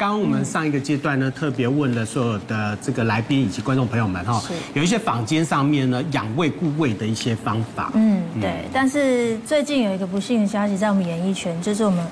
刚刚我们上一个阶段呢，特别问了所有的这个来宾以及观众朋友们哈，有一些坊间上面呢养胃固胃的一些方法。嗯，对。但是最近有一个不幸的消息在我们演艺圈，就是我们。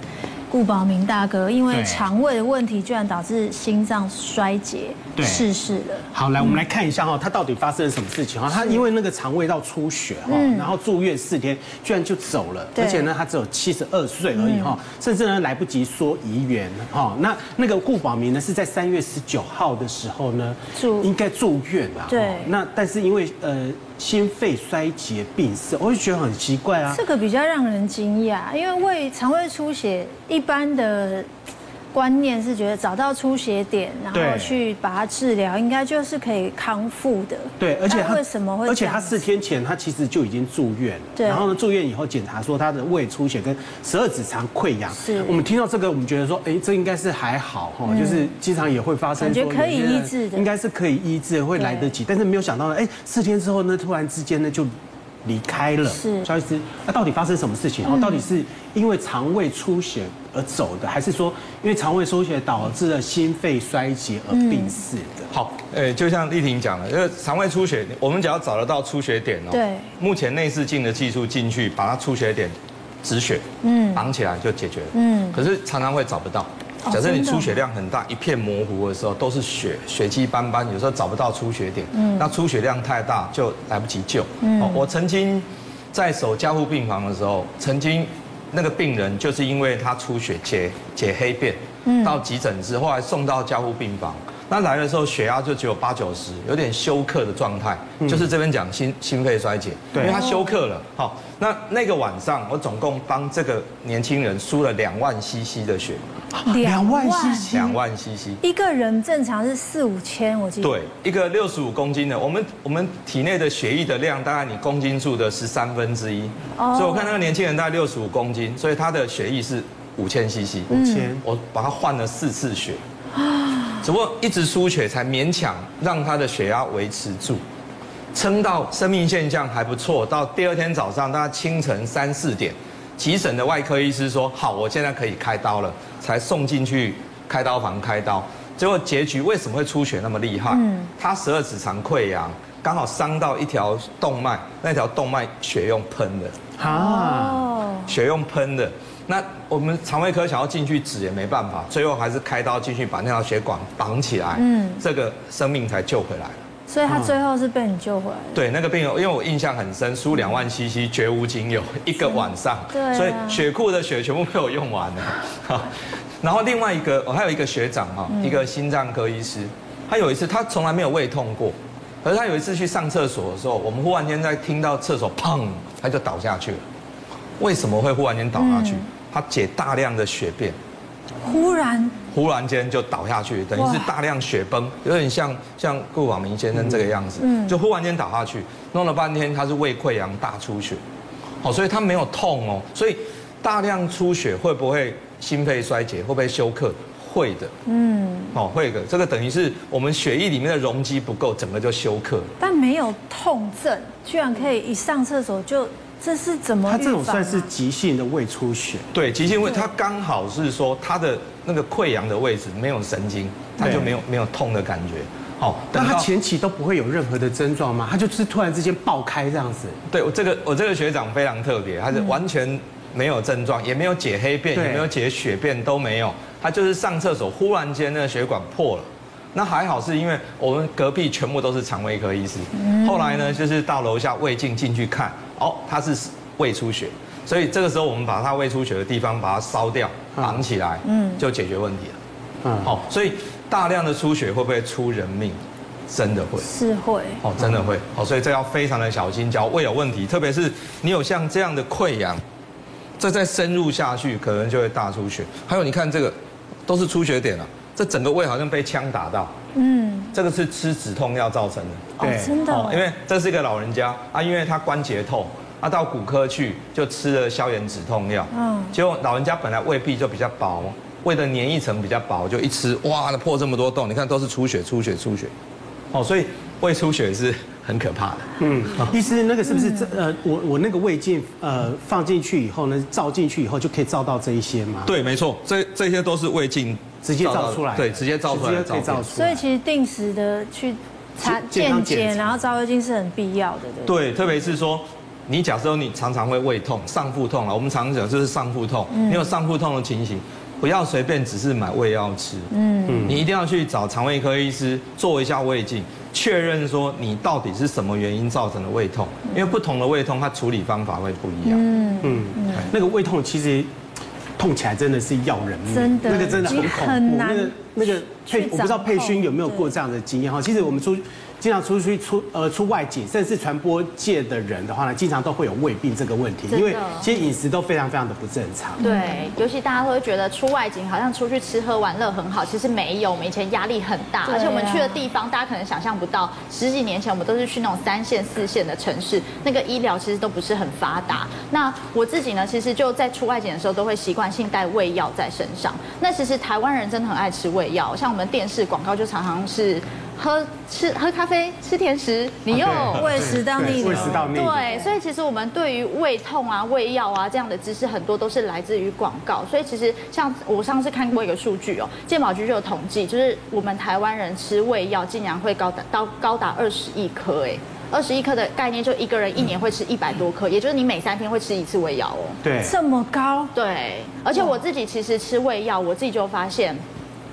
顾宝明大哥因为肠胃的问题，居然导致心脏衰竭，逝世了。好，来我们来看一下哈，他到底发生了什么事情哈？他因为那个肠胃道出血哈，然后住院四天，居然就走了，而且呢，他只有七十二岁而已哈，甚至呢来不及说遗言哈。那那个顾宝明呢是在三月十九号的时候呢，住应该住院了。对，那但是因为呃。心肺衰竭病逝，我就觉得很奇怪啊。这个比较让人惊讶，因为胃肠胃出血一般的。观念是觉得找到出血点，然后去把它治疗，应该就是可以康复的。对，而且他为什么会？而且他四天前他其实就已经住院了。对。然后呢，住院以后检查说他的胃出血跟十二指肠溃疡。是。我们听到这个，我们觉得说，哎，这应该是还好哈，就是经常也会发生。感觉可以医治的。应该是可以医治，会来得及。但是没有想到呢，哎，四天之后呢，突然之间呢就。离开了，是萧医师，那到底发生什么事情？哦，到底是因为肠胃出血而走的，还是说因为肠胃出血导致了心肺衰竭而病逝的？好，诶，就像丽婷讲的，因为肠胃出血，我们只要找得到出血点哦，对，目前内视镜的技术进去把它出血点止血，嗯，绑起来就解决了，嗯，可是常常会找不到。假设你出血量很大，一片模糊的时候都是血，血迹斑斑，有时候找不到出血点。嗯，那出血量太大就来不及救。嗯，我曾经在守加护病房的时候，曾经那个病人就是因为他出血解解黑便，到急诊室后来送到加护病房。那来的时候血压就只有八九十，有点休克的状态，就是这边讲心心肺衰竭，因为他休克了。好，那那个晚上我总共帮这个年轻人输了两万 CC 的血，两万 CC，两万 CC，一个人正常是四五千，我记得。对，一个六十五公斤的，我们我们体内的血液的量大概你公斤数的十三分之一，所以我看那个年轻人大概六十五公斤，所以他的血液是五千 CC，五千，我把他换了四次血。只不过一直输血才勉强让他的血压维持住，撑到生命现象还不错。到第二天早上，大概清晨三四点，急诊的外科医师说：“好，我现在可以开刀了。”才送进去开刀房开刀。结果结局为什么会出血那么厉害？嗯，他十二指肠溃疡，刚好伤到一条动脉，那条动脉血用喷的啊，血用喷的。那我们肠胃科想要进去止也没办法，最后还是开刀进去把那条血管绑起来，嗯，这个生命才救回来了。所以他最后是被你救回来。对，那个病友，因为我印象很深，输两万 CC 绝无仅有，一个晚上，对，所以血库的血全部被我用完了。好，然后另外一个，我还有一个学长哈，一个心脏科医师，他有一次他从来没有胃痛过，可是他有一次去上厕所的时候，我们忽然间在听到厕所砰，他就倒下去了。为什么会忽然间倒下去？他解大量的血便，忽然忽然间就倒下去，等于是大量血崩，有点像像顾宝明先生这个样子，嗯，就忽然间倒下去，弄了半天他是胃溃疡大出血，好，所以他没有痛哦，所以大量出血会不会心肺衰竭，会不会休克？会的，嗯，哦，会的，这个等于是我们血液里面的容积不够，整个就休克，但没有痛症，居然可以一上厕所就。这是怎么？他这种算是急性的胃出血。对，急性胃，他刚好是说他的那个溃疡的位置没有神经，他就没有没有痛的感觉。好，但他前期都不会有任何的症状吗？他就是突然之间爆开这样子。对，我这个我这个学长非常特别，他是完全没有症状，也没有解黑便，也没有解血便都没有，他就是上厕所忽然间那个血管破了。那还好，是因为我们隔壁全部都是肠胃科医师。后来呢，就是到楼下胃镜进去看，哦，他是胃出血，所以这个时候我们把他胃出血的地方把它烧掉，绑起来，嗯，就解决问题了。嗯，好，所以大量的出血会不会出人命？真的会，是会。哦，真的会。哦，所以这要非常的小心，只要胃有问题，特别是你有像这样的溃疡，这再深入下去，可能就会大出血。还有，你看这个，都是出血点了。这整个胃好像被枪打到，嗯，这个是吃止痛药造成的，对，真的，因为这是一个老人家啊，因为他关节痛，啊，到骨科去就吃了消炎止痛药，嗯，结果老人家本来胃壁就比较薄，胃的黏液层比较薄，就一吃，哇，那破这么多洞，你看都是出血，出血，出血，哦，所以胃出血是很可怕的，嗯，医师，那个是不是这呃，我我那个胃镜呃放进去以后呢，照进去以后就可以照到这一些吗？对，没错，这这些都是胃镜。直接照出来，对，直接照出来，直接可以照出来。所以其实定时的去查健检，然后照胃镜是很必要的，对。对，特别是说，你假设你常常会胃痛、上腹痛啊，我们常讲就是上腹痛，你有上腹痛的情形，不要随便只是买胃药吃，嗯，你一定要去找肠胃科医师做一下胃镜，确认说你到底是什么原因造成的胃痛，因为不同的胃痛，它处理方法会不一样。嗯。嗯，那个胃痛其实痛起来真的是要人命，真的，那个真的很恐怖。那个那个佩，我不知道佩勋有没有过这样的经验哈。其实我们出。经常出去出呃出外景，甚至传播界的人的话呢，经常都会有胃病这个问题，因为其实饮食都非常非常的不正常。对，尤其大家都会觉得出外景好像出去吃喝玩乐很好，其实没有，我们以前压力很大，而且我们去的地方大家可能想象不到，十几年前我们都是去那种三线四线的城市，那个医疗其实都不是很发达。那我自己呢，其实就在出外景的时候都会习惯性带胃药在身上。那其实台湾人真的很爱吃胃药，像我们电视广告就常常是。喝吃喝咖啡吃甜食，你又胃食道逆流。胃食道逆流。对，所以其实我们对于胃痛啊、胃药啊这样的知识，很多都是来自于广告。所以其实像我上次看过一个数据哦，健保局就有统计，就是我们台湾人吃胃药竟然会高达到高达二十亿颗，哎，二十亿颗的概念就一个人一年会吃一百多颗，也就是你每三天会吃一次胃药哦。对，这么高。对，而且我自己其实吃胃药，我自己就发现。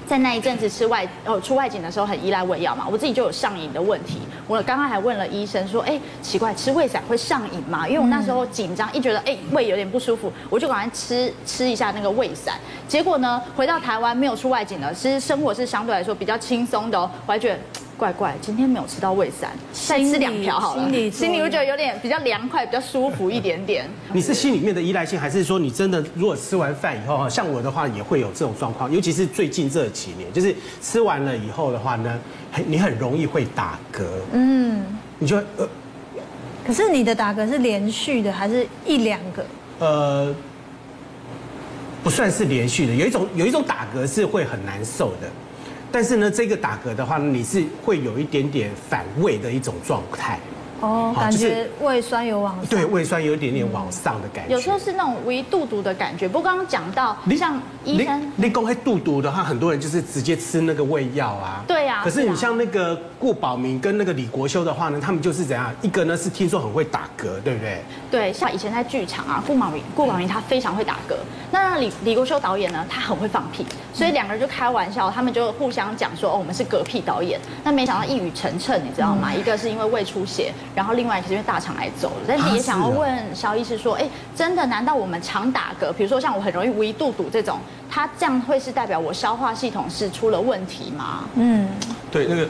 在那一阵子吃外哦出外景的时候很依赖胃药嘛，我自己就有上瘾的问题。我刚刚还问了医生说，哎，奇怪，吃胃散会上瘾吗？因为我那时候紧张，一觉得哎胃有点不舒服，我就赶快吃吃一下那个胃散。结果呢，回到台湾没有出外景了，其实生活是相对来说比较轻松的哦，我还觉得。怪怪，今天没有吃到胃散，再吃两条好了。心里心里会觉得有点比较凉快，比较舒服一点点。你是心里面的依赖性，还是说你真的如果吃完饭以后哈，像我的话也会有这种状况，尤其是最近这几年，就是吃完了以后的话呢，很你很容易会打嗝。嗯，你就呃，可是你的打嗝是连续的，还是一两个？呃，不算是连续的，有一种有一种打嗝是会很难受的。但是呢，这个打嗝的话，你是会有一点点反胃的一种状态。哦，感觉胃酸有往上，对，胃酸有一点点往上的感觉。有时候是那种微肚肚的感觉。不过刚刚讲到，像医生，你讲黑肚肚的话，很多人就是直接吃那个胃药啊。对呀。可是你像那个顾宝明跟那个李国修的话呢，他们就是怎样？一个呢是听说很会打嗝，对不对？对，像以前在剧场啊，顾宝明，顾宝明他非常会打嗝。那李李国修导演呢，他很会放屁，所以两个人就开玩笑，他们就互相讲说，哦，我们是嗝屁导演。那没想到一语成谶，你知道吗？一个是因为胃出血。然后另外是因为大肠癌走了，但是也想要问肖医师说，哎，真的？难道我们常打嗝，比如说像我很容易胃肚肚这种，它这样会是代表我消化系统是出了问题吗？嗯，对，那个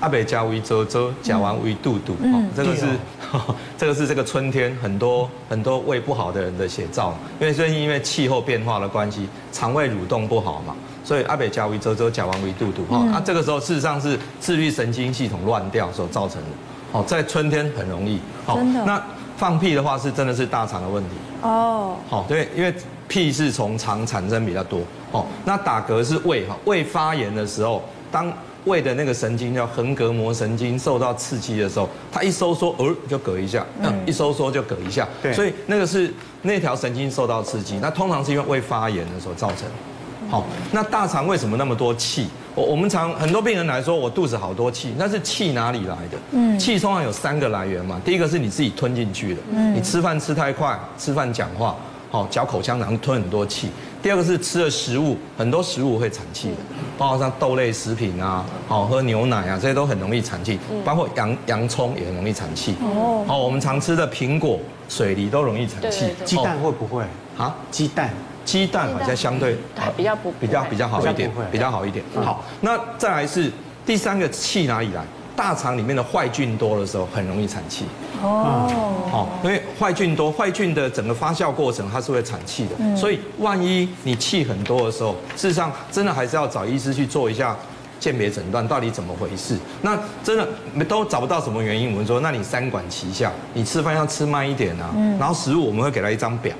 阿北加胃周周讲完胃肚肚，哦，这个是 这个是这个春天很多很多胃不好的人的写照，因为最近因为气候变化的关系，肠胃蠕动不好嘛，所以阿北加胃周周讲完胃肚肚，哈，那这个时候事实上是自律神经系统乱掉所造成的。哦，在春天很容易。真的。那放屁的话是真的是大肠的问题。哦。好，对，因为屁是从肠产生比较多。哦。那打嗝是胃哈，胃发炎的时候，当胃的那个神经叫横膈膜神经受到刺激的时候，它一收缩，呃，就嗝一下。嗯。一收缩就嗝一下。对。所以那个是那条神经受到刺激，那通常是因为胃发炎的时候造成。好，那大肠为什么那么多气？我我们常很多病人来说，我肚子好多气，那是气哪里来的？嗯，气通常有三个来源嘛。第一个是你自己吞进去的，嗯，你吃饭吃太快，吃饭讲话，好嚼口香糖吞很多气。第二个是吃了食物，很多食物会产气的，包括像豆类食品啊，好喝牛奶啊，这些都很容易产气。包括洋洋葱也很容易产气。哦，好，我们常吃的苹果、水梨都容易产气。鸡蛋会不会啊？鸡蛋。鸡蛋好像相对比较不比较比较好一点，比较好一点。好，那再来是第三个气哪里来？大肠里面的坏菌多的时候，很容易产气。哦，好，因为坏菌多，坏菌的整个发酵过程它是会产气的。所以万一你气很多的时候，事实上真的还是要找医师去做一下鉴别诊断，到底怎么回事？那真的都找不到什么原因，我们说那你三管齐下，你吃饭要吃慢一点啊。然后食物我们会给他一张表，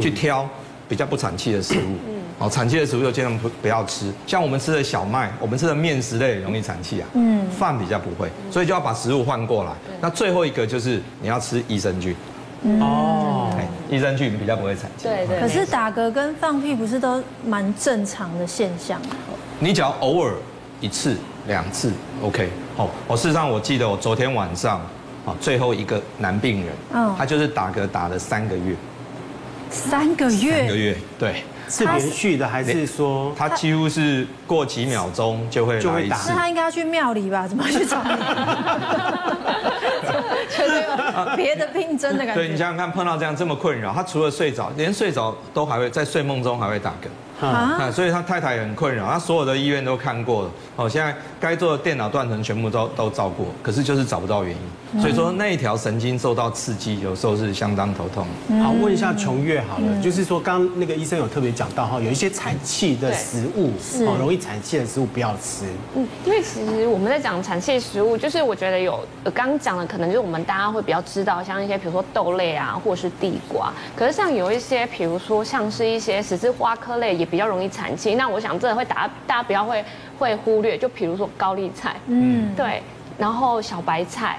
去挑。比较不产气的食物，嗯，哦，产气的食物就尽量不不要吃。像我们吃的小麦，我们吃的面食类容易产气啊，嗯，饭比较不会，所以就要把食物换过来。那最后一个就是你要吃益生菌，哦，益生菌比较不会产气。对对。可是打嗝跟放屁不是都蛮正常的现象？你只要偶尔一次两次，OK。哦，我事实上我记得我昨天晚上，啊，最后一个男病人，嗯，他就是打嗝打了三个月，三个月，三个月，对。是连续的还是说他几乎是过几秒钟就会来一次？那他应该要去庙里吧？怎么去找你？别的病症的感觉。对，你想想看，碰到这样这么困扰，他除了睡着，连睡着都还会在睡梦中还会打嗝。啊，所以他太太也很困扰，他所有的医院都看过了，哦，现在该做的电脑断层全部都都照过，可是就是找不到原因，所以说那一条神经受到刺激，有时候是相当头痛。好，问一下琼月好了，就是说刚刚那个医生有特别讲到哈，有一些产气的食物，哦，容易产气的食物不要吃。嗯，因为其实我们在讲产气食物，就是我觉得有刚刚讲的，可能就是我们大家会比较知道，像一些比如说豆类啊，或者是地瓜，可是像有一些，比如说像是一些十字花科类也。比较容易产气，那我想这会大家大家不要会会忽略，就比如说高丽菜，嗯，对，然后小白菜。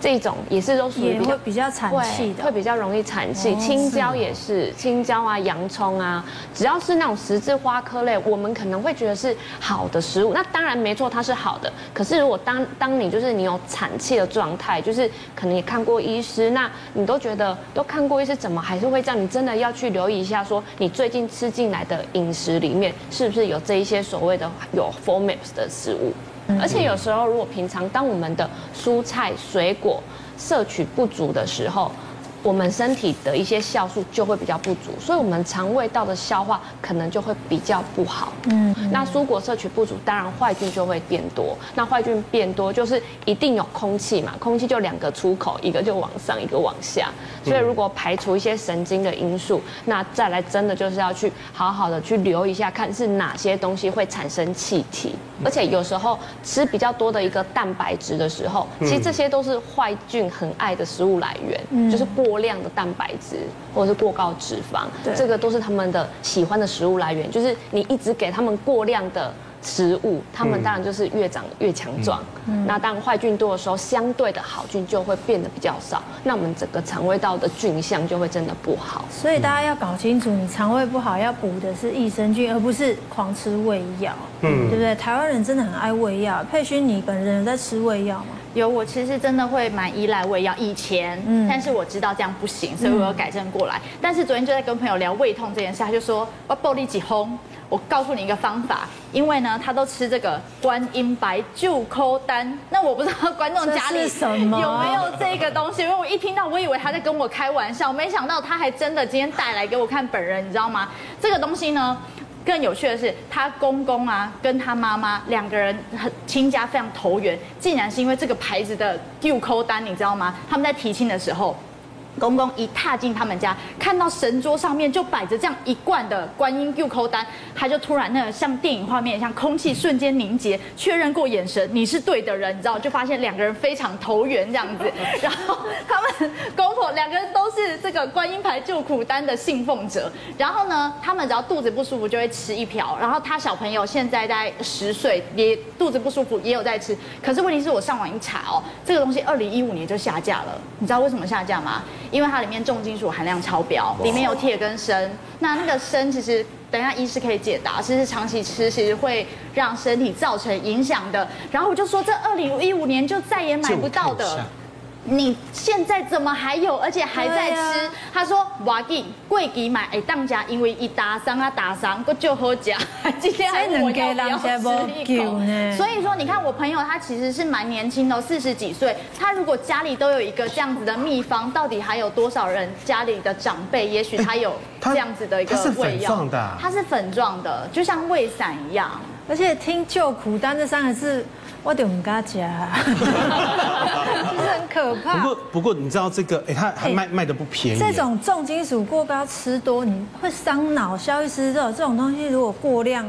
这种也是都属于比较比较产气的，会比较容易产气。青椒也是，青椒啊、洋葱啊，只要是那种十字花科类，我们可能会觉得是好的食物。那当然没错，它是好的。可是如果当当你就是你有产气的状态，就是可能也看过医师，那你都觉得都看过医师，怎么还是会这样？你真的要去留意一下，说你最近吃进来的饮食里面是不是有这一些所谓的有 f o r m a p s 的食物。而且有时候，如果平常当我们的蔬菜水果摄取不足的时候，我们身体的一些酵素就会比较不足，所以我们肠胃道的消化可能就会比较不好。嗯，那蔬果摄取不足，当然坏菌就会变多。那坏菌变多，就是一定有空气嘛，空气就两个出口，一个就往上，一个往下。所以如果排除一些神经的因素，那再来真的就是要去好好的去留一下，看是哪些东西会产生气体。而且有时候吃比较多的一个蛋白质的时候，其实这些都是坏菌很爱的食物来源，就是过。过量的蛋白质或者是过高脂肪，对这个都是他们的喜欢的食物来源。就是你一直给他们过量的食物，他们当然就是越长越强壮。嗯、那当坏菌多的时候，相对的好菌就会变得比较少。那我们整个肠胃道的菌相就会真的不好。所以大家要搞清楚，你肠胃不好要补的是益生菌，而不是狂吃胃药。嗯，对不对？台湾人真的很爱胃药。佩勋，你本人有在吃胃药吗？有，我其实真的会蛮依赖胃药，以前，嗯，但是我知道这样不行，所以我有改正过来。嗯、但是昨天就在跟朋友聊胃痛这件事，他就说我暴力几轰，我告诉你一个方法，因为呢，他都吃这个观音白救抠丹，那我不知道观众家里有没有这个东西，因为我一听到，我以为他在跟我开玩笑，没想到他还真的今天带来给我看本人，你知道吗？这个东西呢。更有趣的是，她公公啊，跟她妈妈两个人很亲家，非常投缘，竟然是因为这个牌子的 Q 扣单，你知道吗？他们在提亲的时候。公公一踏进他们家，看到神桌上面就摆着这样一罐的观音救抠丹，他就突然那个像电影画面，像空气瞬间凝结，确认过眼神，你是对的人，你知道，就发现两个人非常投缘这样子。然后他们公婆两个人都是这个观音牌救苦丹的信奉者。然后呢，他们只要肚子不舒服就会吃一瓢。然后他小朋友现在在十岁，也肚子不舒服也有在吃。可是问题是我上网一查哦，这个东西二零一五年就下架了。你知道为什么下架吗？因为它里面重金属含量超标，里面有铁跟砷。那那个砷其实，等一下医师可以解答，其实长期吃其实会让身体造成影响的。然后我就说，这二零一五年就再也买不到的。你现在怎么还有，而且还在吃？啊、他说：“瓦吉贵给买，哎，当家因为一打伤啊打伤，不就喝假。今天还我要不要吃一口？所以说，你看我朋友他其实是蛮年轻的，四十几岁。他如果家里都有一个这样子的秘方，到底还有多少人家里的长辈，也许他有这样子的一个胃药？它是粉状的，它是粉状的，就像胃散一样。而且听救苦丹这三个字。我就唔敢吃，其实很可怕。不过不过，你知道这个，哎，它还卖卖的不便宜。这种重金属过高吃多，你会伤脑。消医师，这种这种东西如果过量，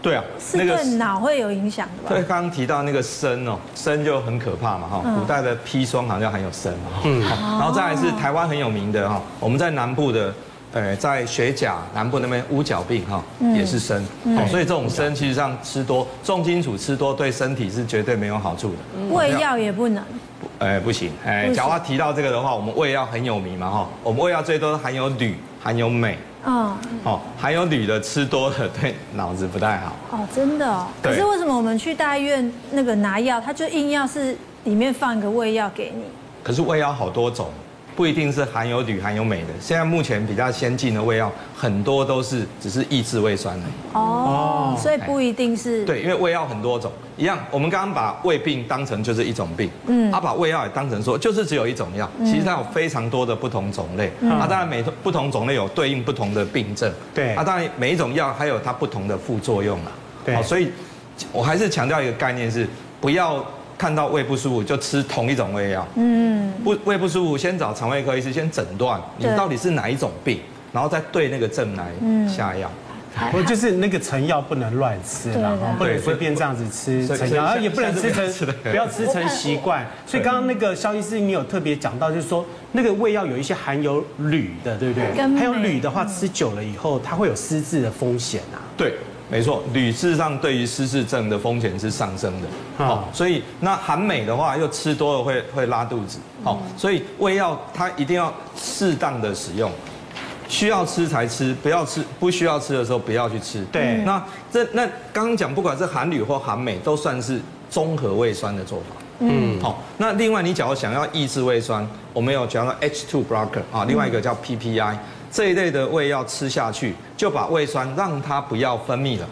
对啊，是对脑会有影响的吧？对，刚刚提到那个砷哦，砷就很可怕嘛哈。古代的砒霜好像含有砷嘛。嗯。然后再来是台湾很有名的哈，我们在南部的。呃，在雪甲南部那边乌脚病哈，也是砷，所以这种砷其实上吃多，重金属吃多对身体是绝对没有好处的。胃药也不能。呃，不行，哎，假如提到这个的话，我们胃药很有名嘛哈，我们胃药最多含有铝，含有镁，嗯，哦，含有铝的吃多了对脑子不太好。哦，真的哦。可是为什么我们去大医院那个拿药，他就硬要是里面放一个胃药给你？可是胃药好多种。不一定是含有铝、含有镁的。现在目前比较先进的胃药，很多都是只是抑制胃酸的。哦，所以不一定是。对，因为胃药很多种，一样。我们刚刚把胃病当成就是一种病，嗯，他把胃药也当成说就是只有一种药，其实它有非常多的不同种类。啊，当然每不同种类有对应不同的病症。对。啊，当然每一种药还有它不同的副作用嘛。对。所以，我还是强调一个概念是不要。看到胃不舒服就吃同一种胃药，嗯，不胃不舒服先找肠胃科医师先诊断你到底是哪一种病，然后再对那个症来下药。不就是那个成药不能乱吃啦，不能随便这样子吃成药，也不能吃成不要吃成习惯。所以刚刚那个肖医师你有特别讲到，就是说那个胃药有一些含有铝的，对不对？还有铝的话，吃久了以后它会有失智的风险啊。对。没错，铝事实上对于失智症的风险是上升的，哦，所以那含镁的话又吃多了会会拉肚子，哦，所以胃药它一定要适当的使用，需要吃才吃，不要吃不需要吃的时候不要去吃。对，那这那刚刚讲不管是含铝或含镁都算是综合胃酸的做法，嗯，好，那另外你假如想要抑制胃酸，我们有讲到 H2 blocker 啊，另外一个叫 PPI。这一类的胃药吃下去，就把胃酸让它不要分泌了，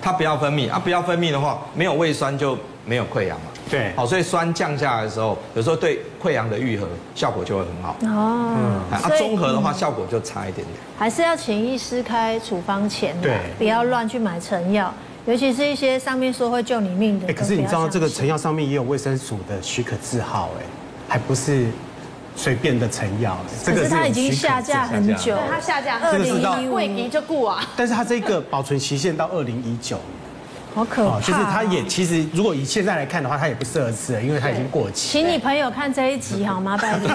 它不要分泌啊，不要分泌的话，没有胃酸就没有溃疡嘛。对，好，所以酸降下来的时候，有时候对溃疡的愈合效果就会很好。哦，嗯，啊，综合的话效果就差一点点。还是要请医师开处方前，对，不要乱去买成药，尤其是一些上面说会救你命的。哎，可是你知道这个成药上面也有卫生署的许可字号，哎，还不是。随便的成药，可是它已经下架很久，它下架二零一五年就过啊。但是它这个保存期限到二零一九，好可怕。就是它也其实如果以现在来看的话，它也不适合吃了，因为它已经过期。请你朋友看这一集好吗？拜托。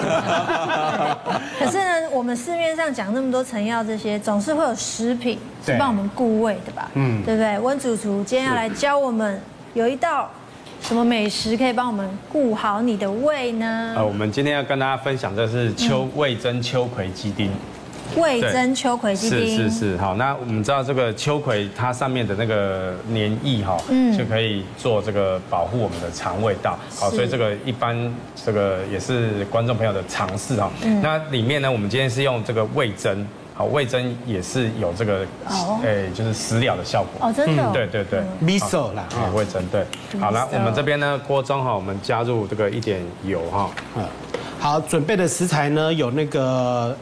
可是呢，我们市面上讲那么多成药，这些总是会有食品是帮我们固胃的吧？嗯，对不对？温主厨今天要来教我们有一道。什么美食可以帮我们顾好你的胃呢？呃，我们今天要跟大家分享的是秋味噌秋葵鸡丁。味噌秋葵鸡丁是是是，好，那我们知道这个秋葵它上面的那个黏液哈，嗯，就可以做这个保护我们的肠胃道。好，所以这个一般这个也是观众朋友的尝试哈。那里面呢，我们今天是用这个味噌。好，味噌也是有这个，哎，就是食疗的效果。哦，真的。对对对，miso 啦，啊，味噌对。好了，我们这边呢，锅中哈，我们加入这个一点油哈。嗯。好，准备的食材呢有那个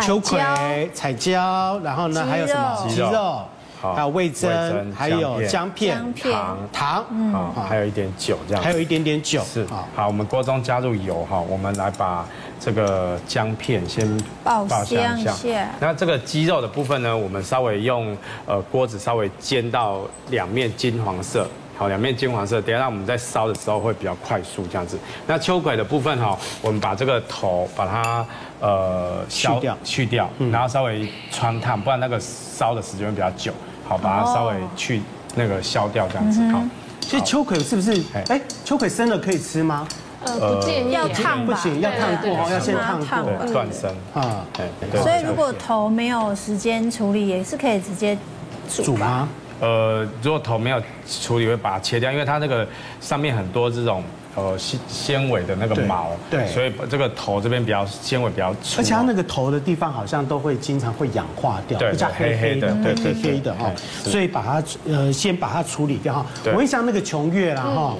秋葵、彩椒，然后呢还有什么？鸡肉。好，还有味增，还有姜片、糖、糖，嗯，还有一点酒这样。还有一点点酒。是。好，我们锅中加入油哈，我们来把。这个姜片先爆香一下，那这个鸡肉的部分呢，我们稍微用呃锅子稍微煎到两面金黄色，好，两面金黄色，等下我们在烧的时候会比较快速这样子。那秋葵的部分哈，我们把这个头把它呃削掉去掉，然后稍微穿烫，不然那个烧的时间会比较久，好，把它稍微去那个消掉这样子。好，其实秋葵是不是？哎，秋葵生了可以吃吗？呃，不建议。要烫不行，要烫过，要先烫过，断生。啊。对，所以如果头没有时间处理，也是可以直接煮吗？呃，如果头没有处理，会把它切掉，因为它那个上面很多这种呃纤纤维的那个毛，对，所以这个头这边比较纤维比较粗，而且它那个头的地方好像都会经常会氧化掉，比较黑黑的，对，黑黑的哈。所以把它呃先把它处理掉哈。我问一下那个琼月啦哈，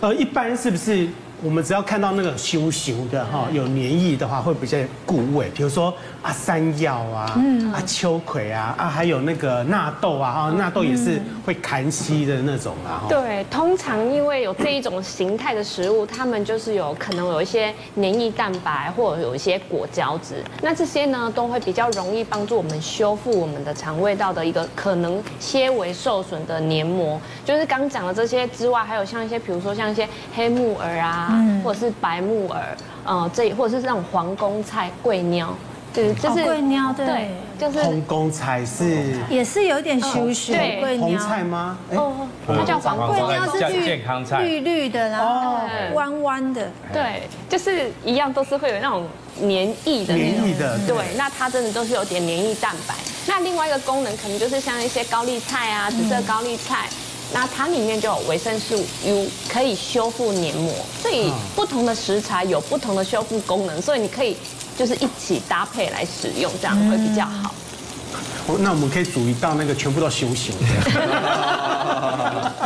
呃，一般是不是？我们只要看到那个熊熊的哈，有黏液的话，会比较顾味。比如说啊，山药啊，嗯，啊，秋葵啊，啊，还有那个纳豆啊，啊，纳豆也是会痰稀的那种啊。对，通常因为有这一种形态的食物，它们就是有可能有一些黏液蛋白，或者有一些果胶质。那这些呢，都会比较容易帮助我们修复我们的肠胃道的一个可能纤维受损的黏膜。就是刚讲的这些之外，还有像一些，比如说像一些黑木耳啊。或者是白木耳，呃，这或者是这种皇宫菜、贵鸟，对，就是贵鸟，对，就是红公菜是也是有点羞羞，对，红菜吗？哦，它叫黄贵鸟是绿健康菜，绿绿的，然后弯弯的，对，就是一样都是会有那种黏液的。黏液的，对，那它真的都是有点黏液蛋白。那另外一个功能可能就是像一些高丽菜啊，紫色高丽菜。那它里面就有维生素 U，可以修复黏膜，所以不同的食材有不同的修复功能，所以你可以就是一起搭配来使用，这样会比较好。那我们可以煮一道那个全部都修行。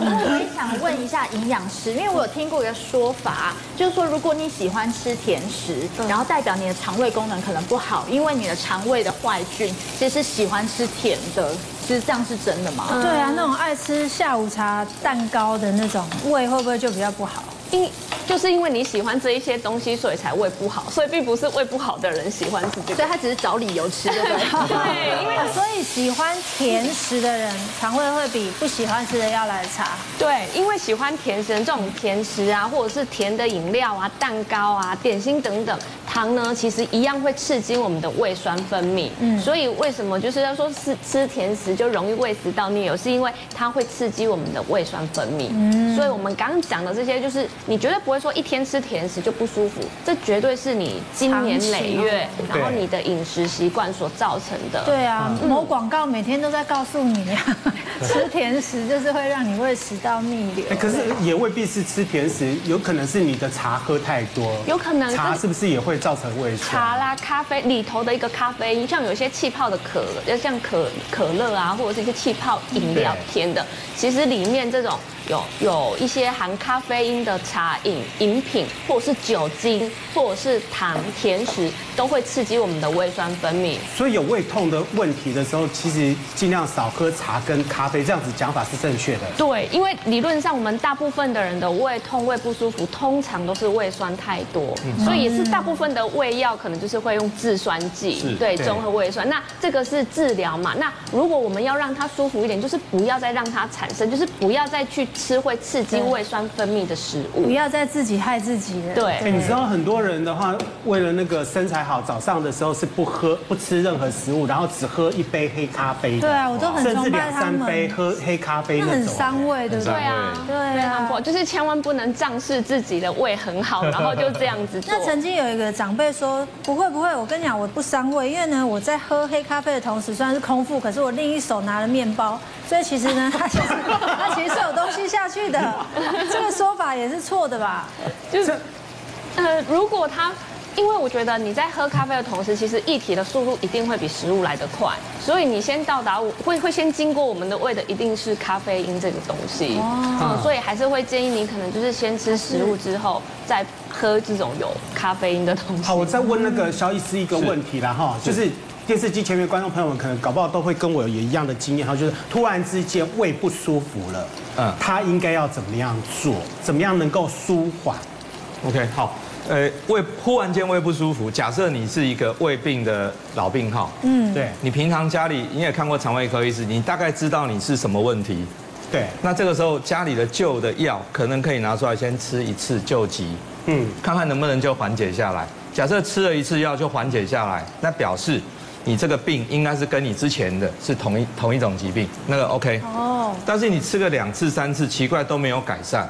我也想问一下营养师，因为我有听过一个说法，就是说如果你喜欢吃甜食，然后代表你的肠胃功能可能不好，因为你的肠胃的坏菌其实是喜欢吃甜的。其实这样是真的吗？对啊，那种爱吃下午茶蛋糕的那种胃会不会就比较不好？因就是因为你喜欢这一些东西，所以才胃不好，所以并不是胃不好的人喜欢吃这个，所以他只是找理由吃，对不对？对，因为所以喜欢甜食的人，肠胃会比不喜欢吃的要来差。对，因为喜欢甜食这种甜食啊，或者是甜的饮料啊、蛋糕啊、点心等等，糖呢其实一样会刺激我们的胃酸分泌。嗯，所以为什么就是要说是吃甜食就容易胃食道逆流，是因为它会刺激我们的胃酸分泌。嗯，所以我们刚刚讲的这些，就是你绝对不会。说一天吃甜食就不舒服，这绝对是你经年累月，然后你的饮食习惯所造成的。对啊，某广告每天都在告诉你呀，吃甜食就是会让你胃食道逆流。可是也未必是吃甜食，有可能是你的茶喝太多，有可能茶是不是也会造成胃酸？茶啦，咖啡里头的一个咖啡因，像有些气泡的可，要像可可乐啊，或者是一些气泡饮料甜的，其实里面这种。有有一些含咖啡因的茶饮饮品，或者是酒精，或者是糖甜食，都会刺激我们的胃酸分泌。所以有胃痛的问题的时候，其实尽量少喝茶跟咖啡，这样子讲法是正确的。对，因为理论上我们大部分的人的胃痛、胃不舒服，通常都是胃酸太多，所以也是大部分的胃药可能就是会用制酸剂，对，中和胃酸。那这个是治疗嘛？那如果我们要让它舒服一点，就是不要再让它产生，就是不要再去。吃会刺激胃酸分泌的食物，不要再自己害自己了。对，哎，你知道很多人的话，为了那个身材好，早上的时候是不喝、不吃任何食物，然后只喝一杯黑咖啡。对啊，我都很崇拜他们。甚至两三杯喝黑咖啡，那很伤胃，对不对？对啊，对啊，就是千万不能仗势自己的胃很好，然后就这样子。那曾经有一个长辈说，不会不会，我跟你讲，我不伤胃，因为呢，我在喝黑咖啡的同时，虽然是空腹，可是我另一手拿了面包，所以其实呢，他其实他其实是有东西。下去的这个说法也是错的吧？就是，呃，如果他，因为我觉得你在喝咖啡的同时，其实液体的速度一定会比食物来得快，所以你先到达我会会先经过我们的胃的一定是咖啡因这个东西，哦，所以还是会建议你可能就是先吃食物之后再喝这种有咖啡因的东西。好，我再问那个萧医师一个问题了哈，就是。电视机前面观众朋友们可能搞不好都会跟我有一样的经验哈，就是突然之间胃不舒服了，嗯，他应该要怎么样做？怎么样能够舒缓？OK，好，呃，胃忽然间胃不舒服，假设你是一个胃病的老病号，嗯，对，你平常家里你也看过肠胃科医师，你大概知道你是什么问题，对，那这个时候家里的旧的药可能可以拿出来先吃一次救急，嗯，看看能不能就缓解下来。假设吃了一次药就缓解下来，那表示。你这个病应该是跟你之前的是同一同一种疾病，那个 OK。哦。但是你吃个两次三次，奇怪都没有改善，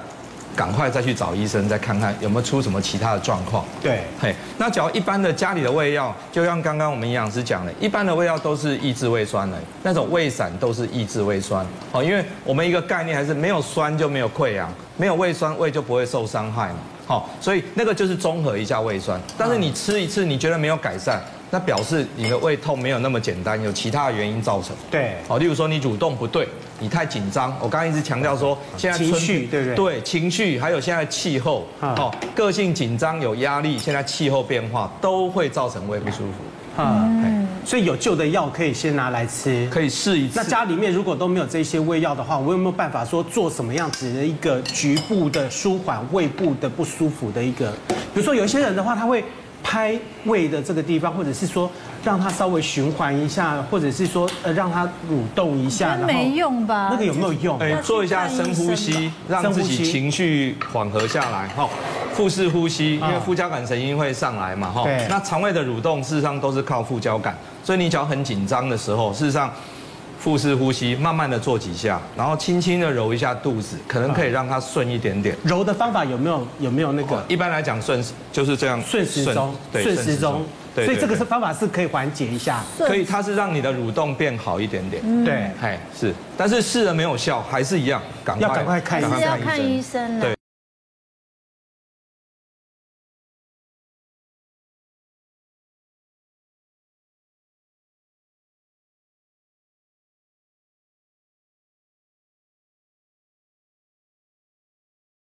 赶快再去找医生，再看看有没有出什么其他的状况。对。嘿，那只要一般的家里的胃药，就像刚刚我们营养师讲的，一般的胃药都是抑制胃酸的，那种胃散都是抑制胃酸。哦，因为我们一个概念还是没有酸就没有溃疡，没有胃酸胃就不会受伤害嘛。好，所以那个就是中和一下胃酸。但是你吃一次你觉得没有改善。那表示你的胃痛没有那么简单，有其他的原因造成。对，好，例如说你蠕动不对，你太紧张。我刚刚一直强调说，现在情绪对不对？对，情绪还有现在气候，哦，个性紧张有压力，现在气候变化都会造成胃不舒服。嗯，所以有旧的药可以先拿来吃，可以试一次。那家里面如果都没有这些胃药的话，我有没有办法说做什么样子的一个局部的舒缓胃部的不舒服的一个？比如说有一些人的话，他会。拍胃的这个地方，或者是说让它稍微循环一下，或者是说呃让它蠕动一下，没用吧？那个有没有用？哎，做一下深呼吸，让自己情绪缓和下来。哈，腹式呼吸，因为副交感神经会上来嘛，哈。那肠胃的蠕动事实上都是靠副交感，所以你脚很紧张的时候，事实上。腹式呼吸，慢慢的做几下，然后轻轻的揉一下肚子，可能可以让它顺一点点。揉的方法有没有有没有那个？一般来讲顺就是这样，顺时钟，对，顺时钟。对，所以这个是方法是可以缓解一下，可以，它是让你的蠕动变好一点点。对，哎，是，但是试了没有效，还是一样，赶快要赶快看，还是要看医生。对。